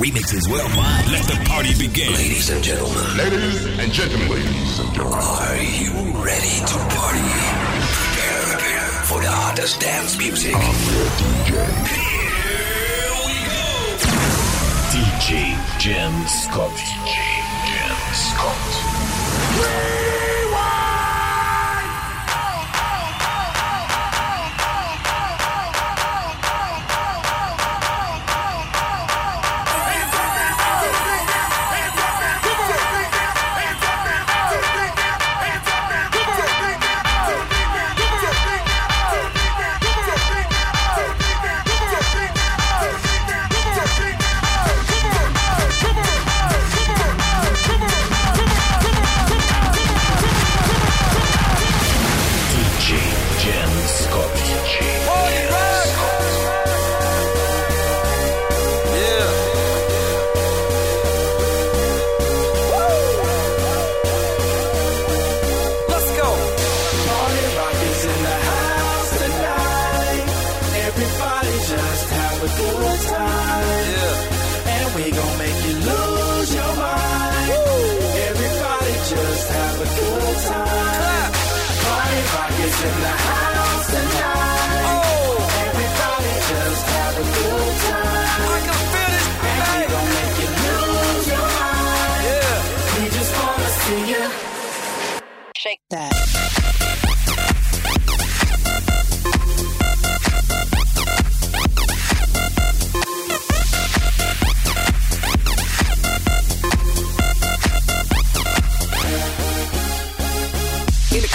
remixes worldwide. Let the party begin. Ladies and gentlemen. Ladies and gentlemen. Ladies and gentlemen. Are you ready to party? Prepare, prepare for the hottest dance music. I'm your DJ. Here we go. DJ Jim Scott. DJ Jim Scott.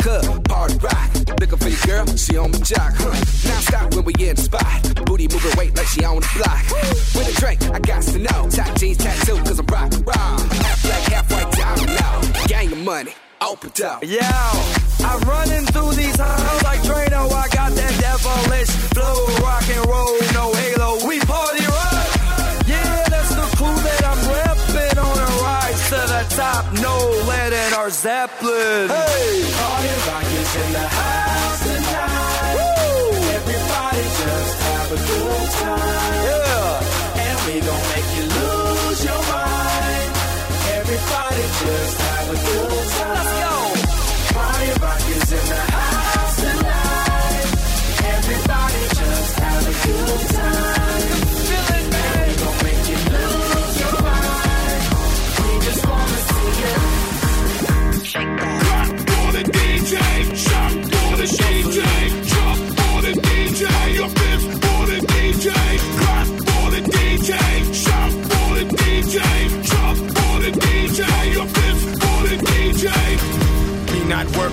The club, party rock. Looking for your girl, she on my jock. Huh. Now stop when we in the spot. Booty moving weight like she on the block. With a drink, I got to know. Top jeans tattoo, cause I'm rock raw. Half black, half white, diamond now. Gang of money, open up. Yo, I'm running through these halls like Drano. I got that devilish flow, rock and roll, no halo. We party rock. Top. No lead in our Zeppelin. Hey, Party rock is in the house tonight. Everybody just have a good time. yeah. And we gon' make you lose your mind. Everybody just have a good time. Let's go. Party rock is in the house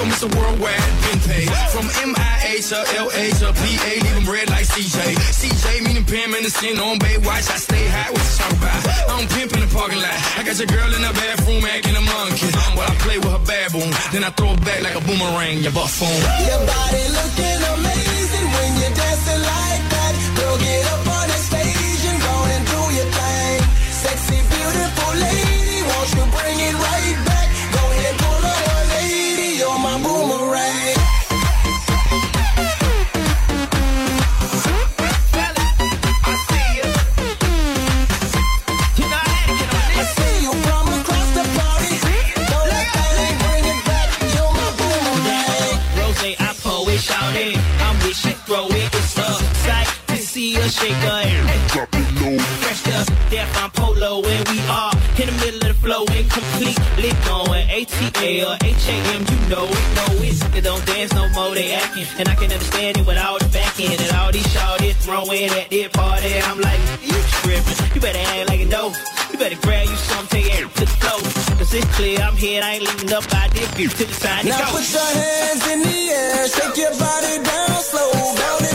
Come with so. And I can understand it with all the back end and all these shawties throwing at their party. I'm like, you tripping. You better act like a dope. You better grab you something and put the flow. Cause it's clear I'm here. I ain't leaving up by this to the side. Now put your hands in the air. Shake your body down slow. Down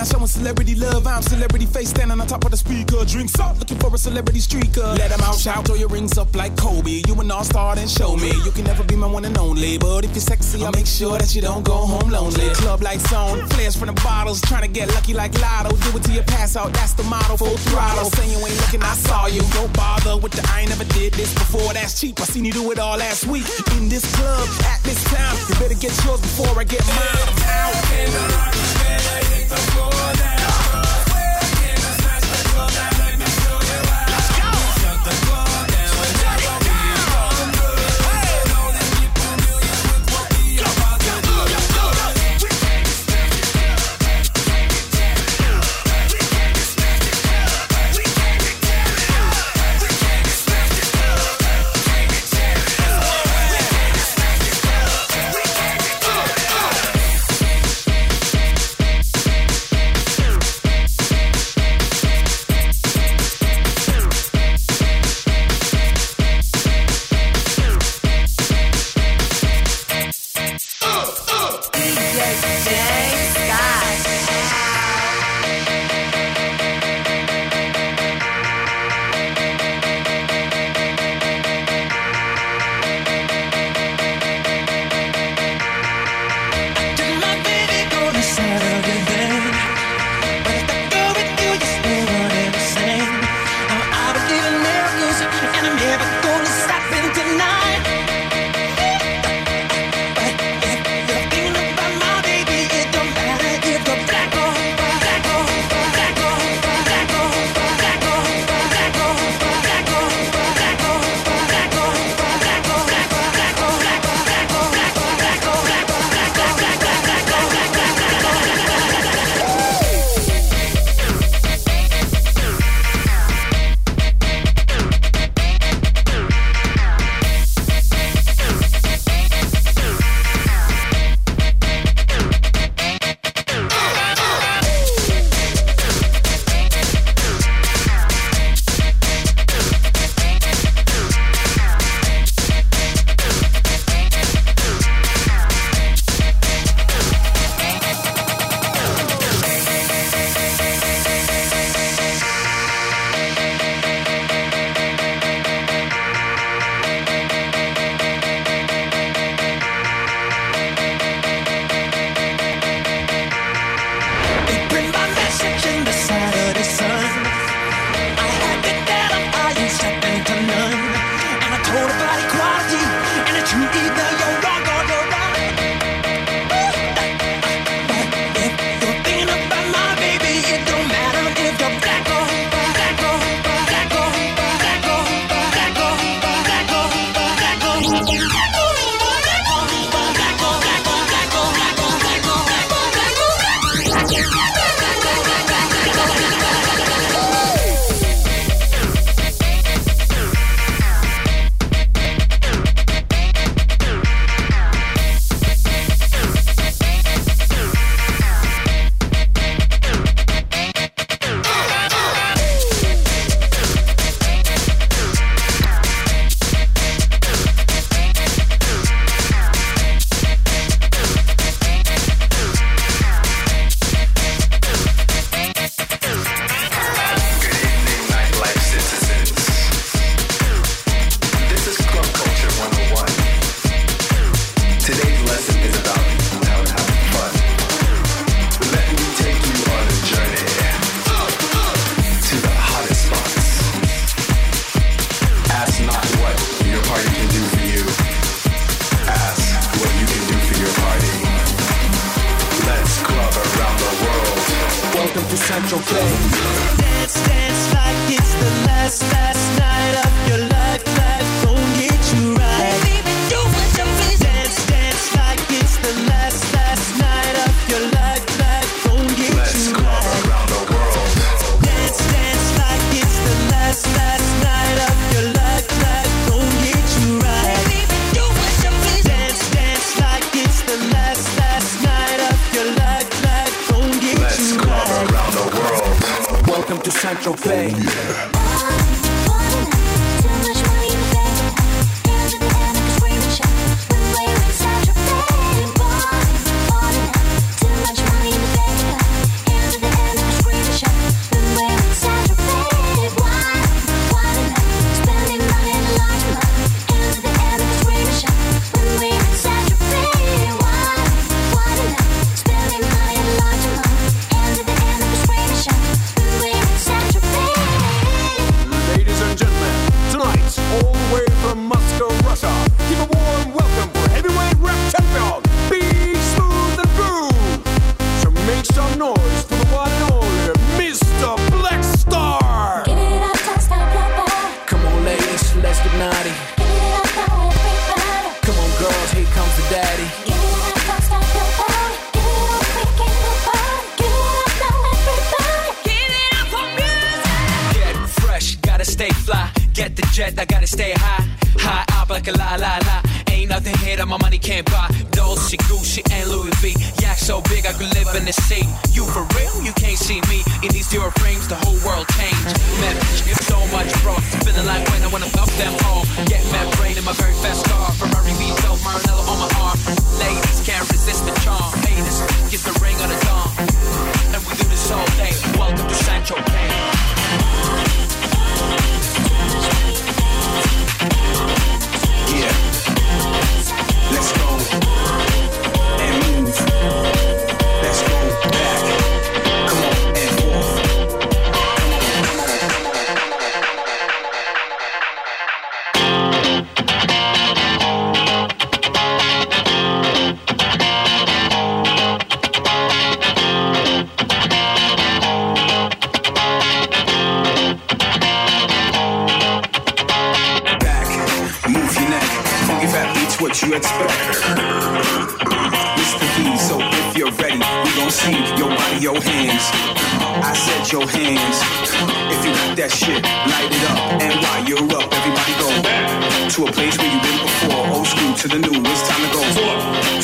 down, showing celebrity love. I'm celebrity face standing on top of the speaker. Drinks up, looking for a celebrity streaker. Let them out, shout, throw your rings up like Kobe. You an all star, then show me. You can never be my one and only. But if you're sexy, I'll make sure that you don't go home lonely. Club lights on, flares from the bottles. Trying to get lucky like Lotto. Do it till you pass out, that's the motto. Full throttle. Saying you ain't looking, I saw you. Don't bother with the I ain't never did this before. That's cheap. I seen you do it all last week. In this club, at this time. You better get yours before I get mine. I'm out the floor now.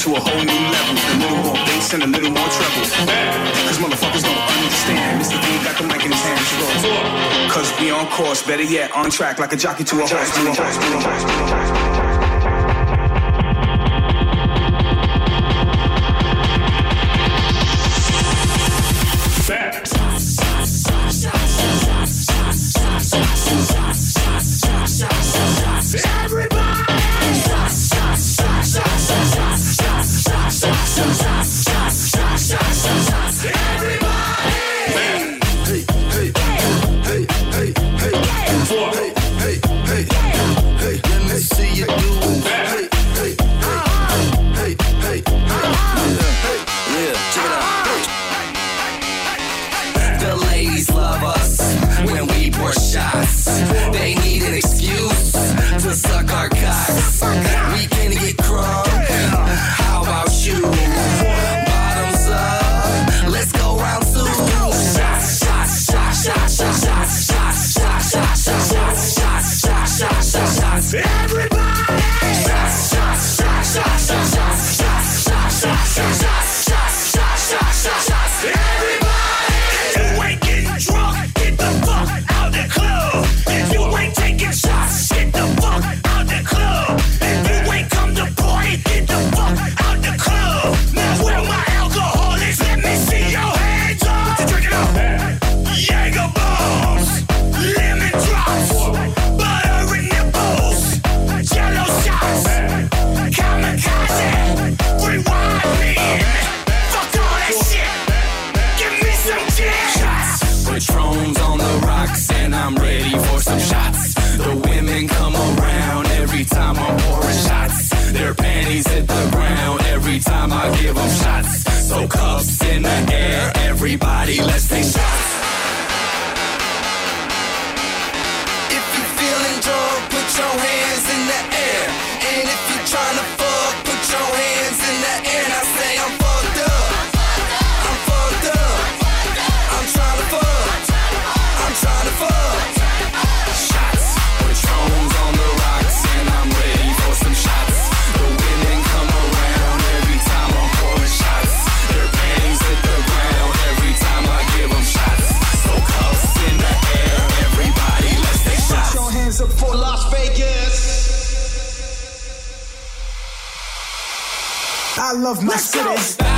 to a whole new level. A little more bass and a little more treble. Cause motherfuckers don't understand. Mr. D got the mic in his hands. Cause we on course, better yet, on track like a jockey to a horse. I'm ready for some shots. The women come around every time I'm pouring shots. Their panties hit the ground every time I give them shots. So cups in the air, everybody, let's take shots. Love my city. It's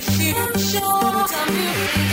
confusion.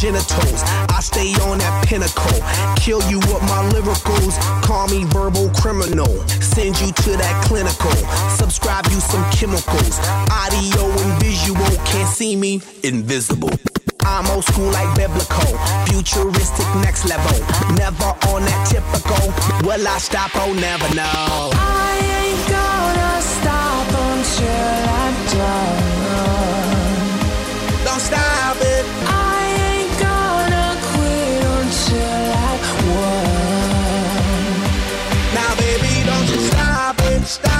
genitals. I stay on that pinnacle. Kill you with my lyricals. Call me verbal criminal. Send you to that clinical. Subscribe you some chemicals. Audio and visual. Can't see me. Invisible. I'm old school like biblical, futuristic next level. Never on that typical. Will I stop? Oh, never know. I ain't gonna stop until I'm done. stop.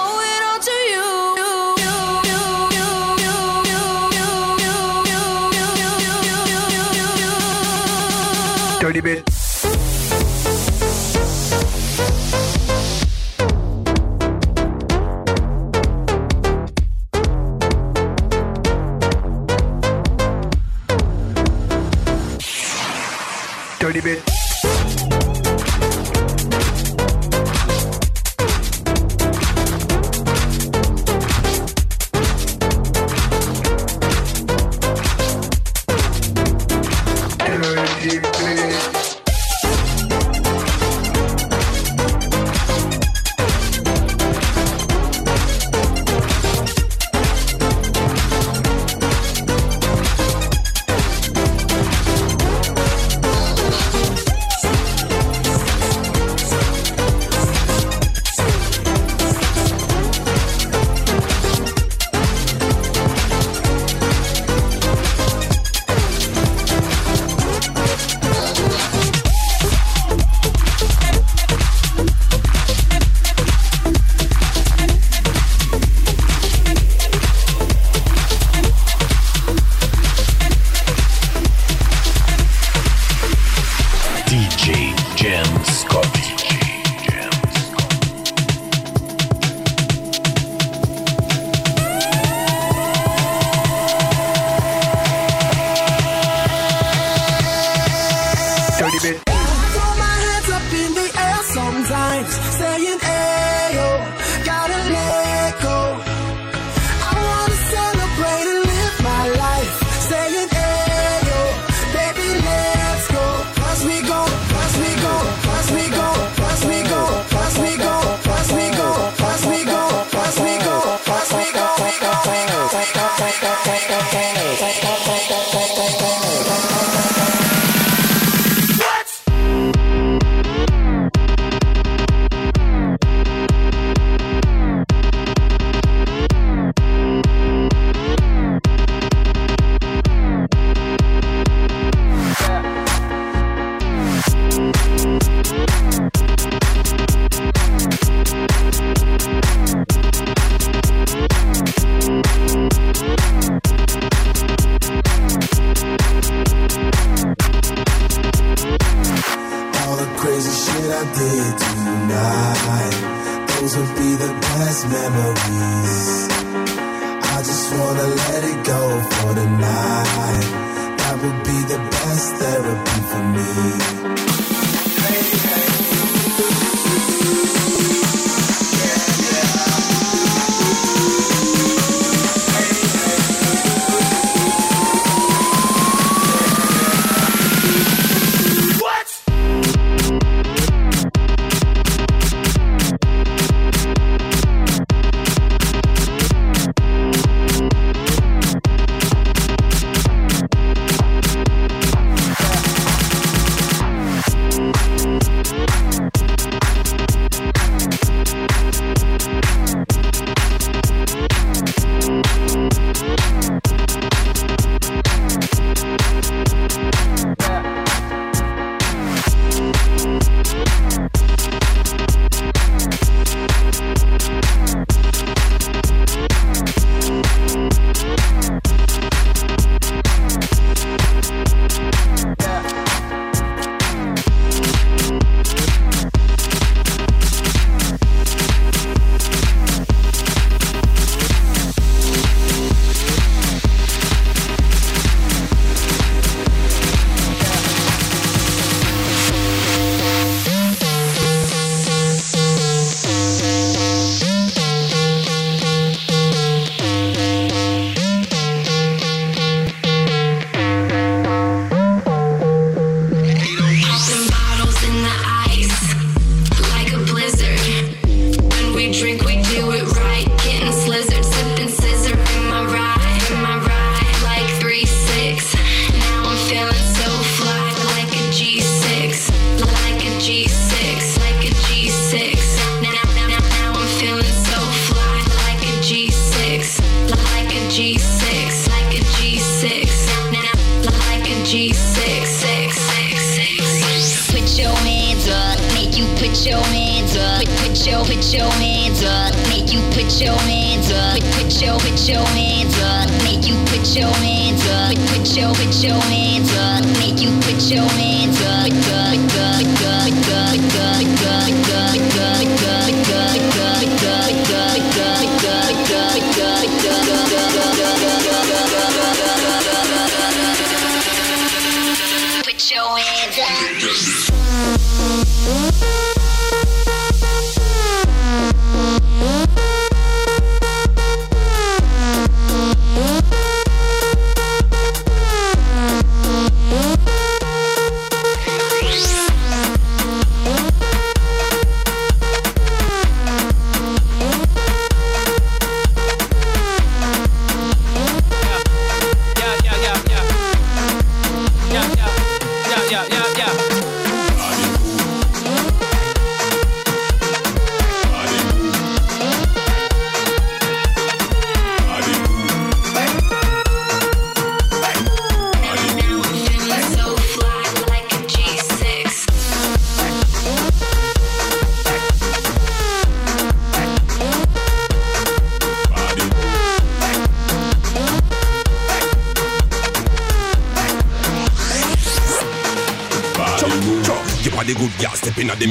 hands up. Put your, put your hands up. Make you put your hands up.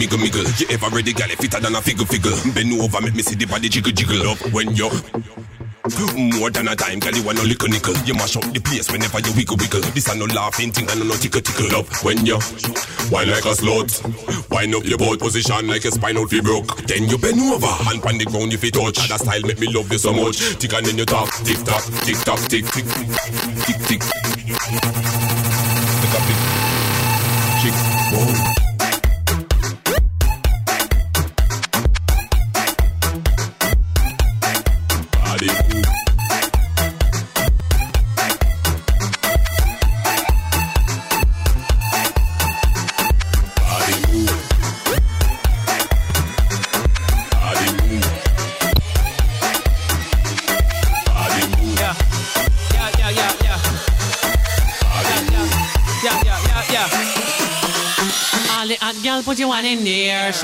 Miggle miggle. You ever ready, girl, fitter than a figgle figgle. Bend over, make me see the body jiggle jiggle up when you More than a time, girl, you want no little nickel. You mash up the place whenever you wiggle wiggle. This a no laughing thing, and no tickle tickle up. When you wine like a slut, wind up your boat position like a spinal fib broke. Then you bend over, hand on the ground if you touch. That style make me love you so much. Tick and then you talk, tick tock, tick tock, tick tick, tick tick. Tick a tick, chick, whoa.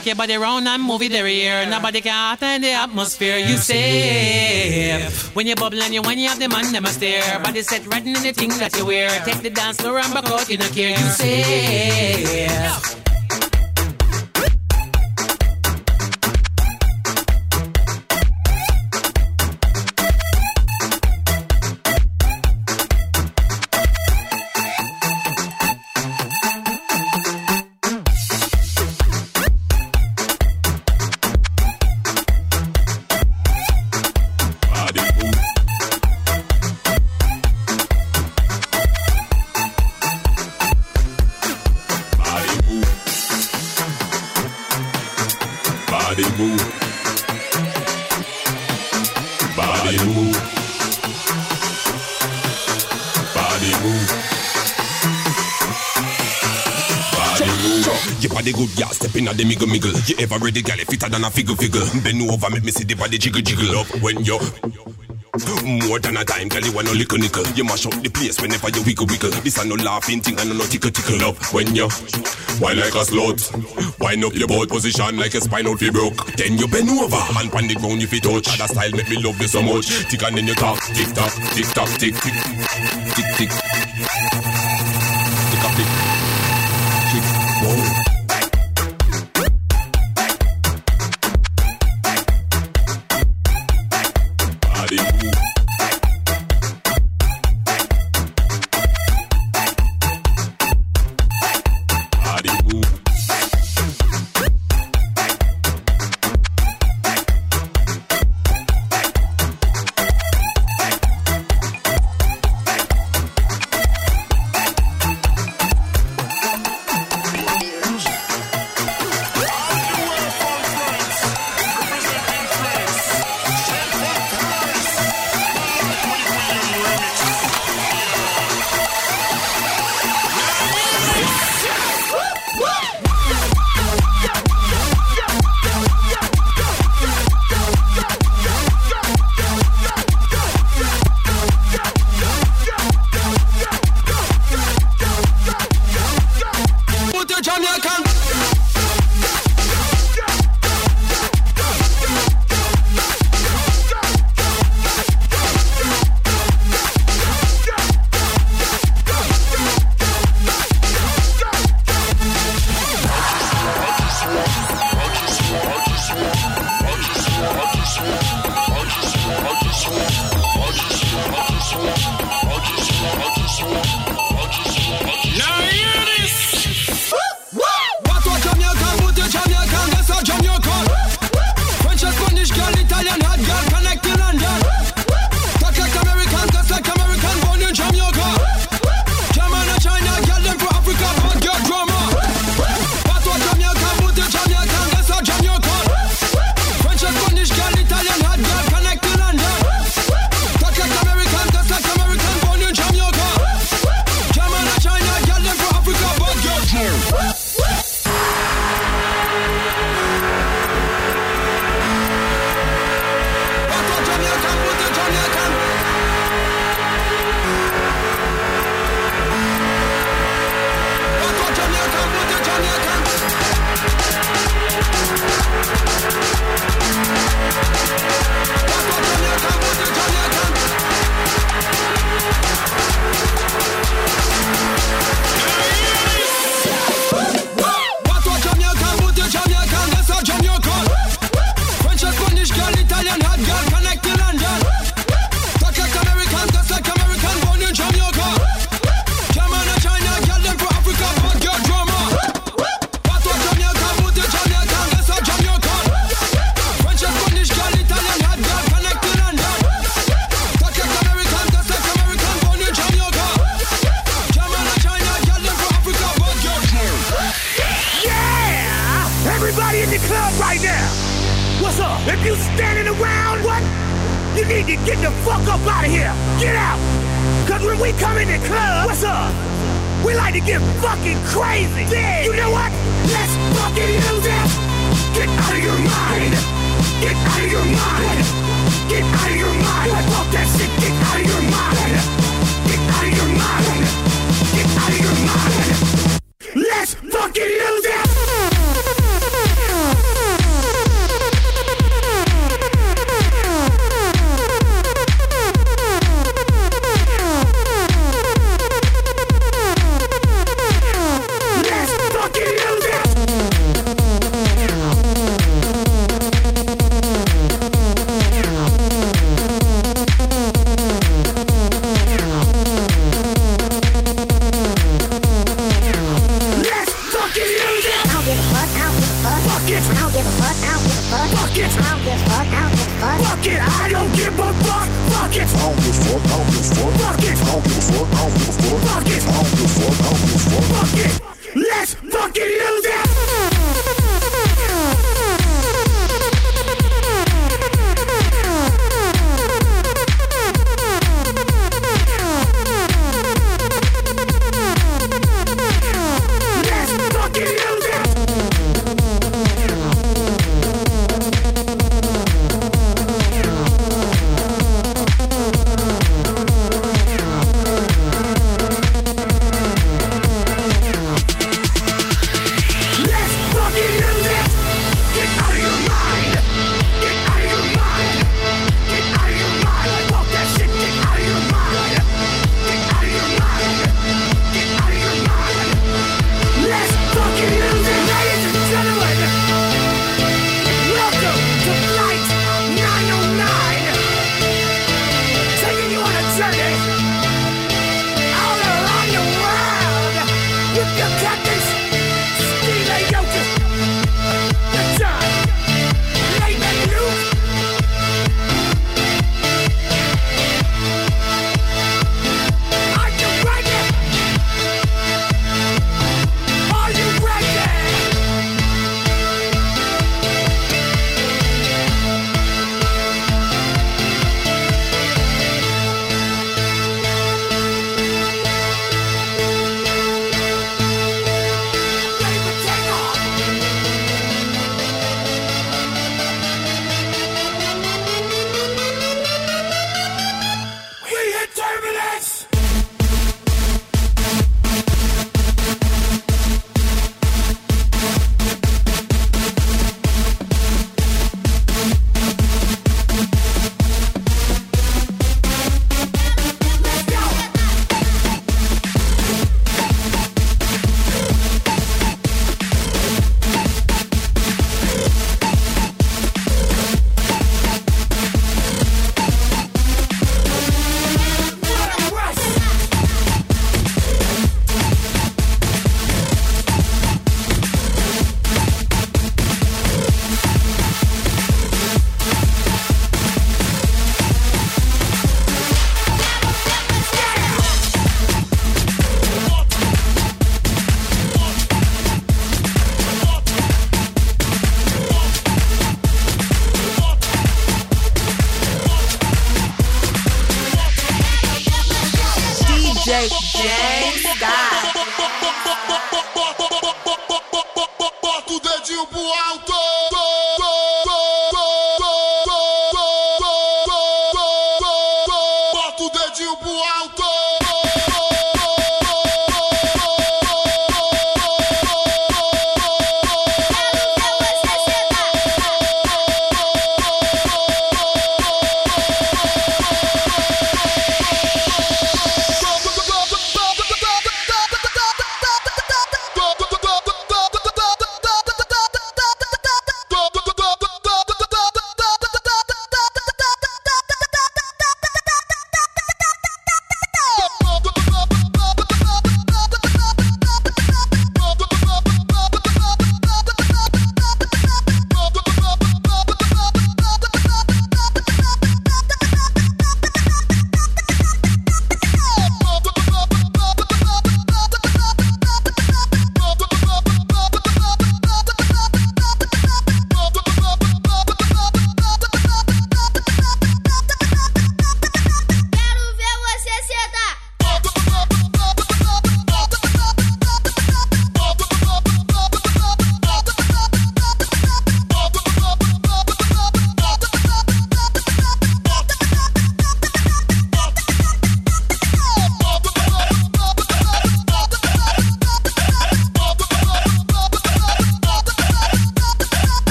Shake your body round and move it there. Nobody can in the atmosphere. You safe when you bubble and you when you have the man them a stare. Body set right in the thing that you wear. Take the dance floor and back out, you don't care. You safe. Good, girl. Step in at the miggle miggle. You ever ready, girl? Fitter than a figure figure. Bend over, make me see the body jiggle jiggle up when you. More than a time, girl, you want no little nickel. You mash up the place whenever you wiggle wiggle. This a no laughing thing and no tickle tickle up when you wine like a slut. Wind up your boat position like a spinal fib broke. Then you bend over, hand on the ground if you touch. That style make me love you so much. Tick and then you talk, tick tock, tick tock, tick, tick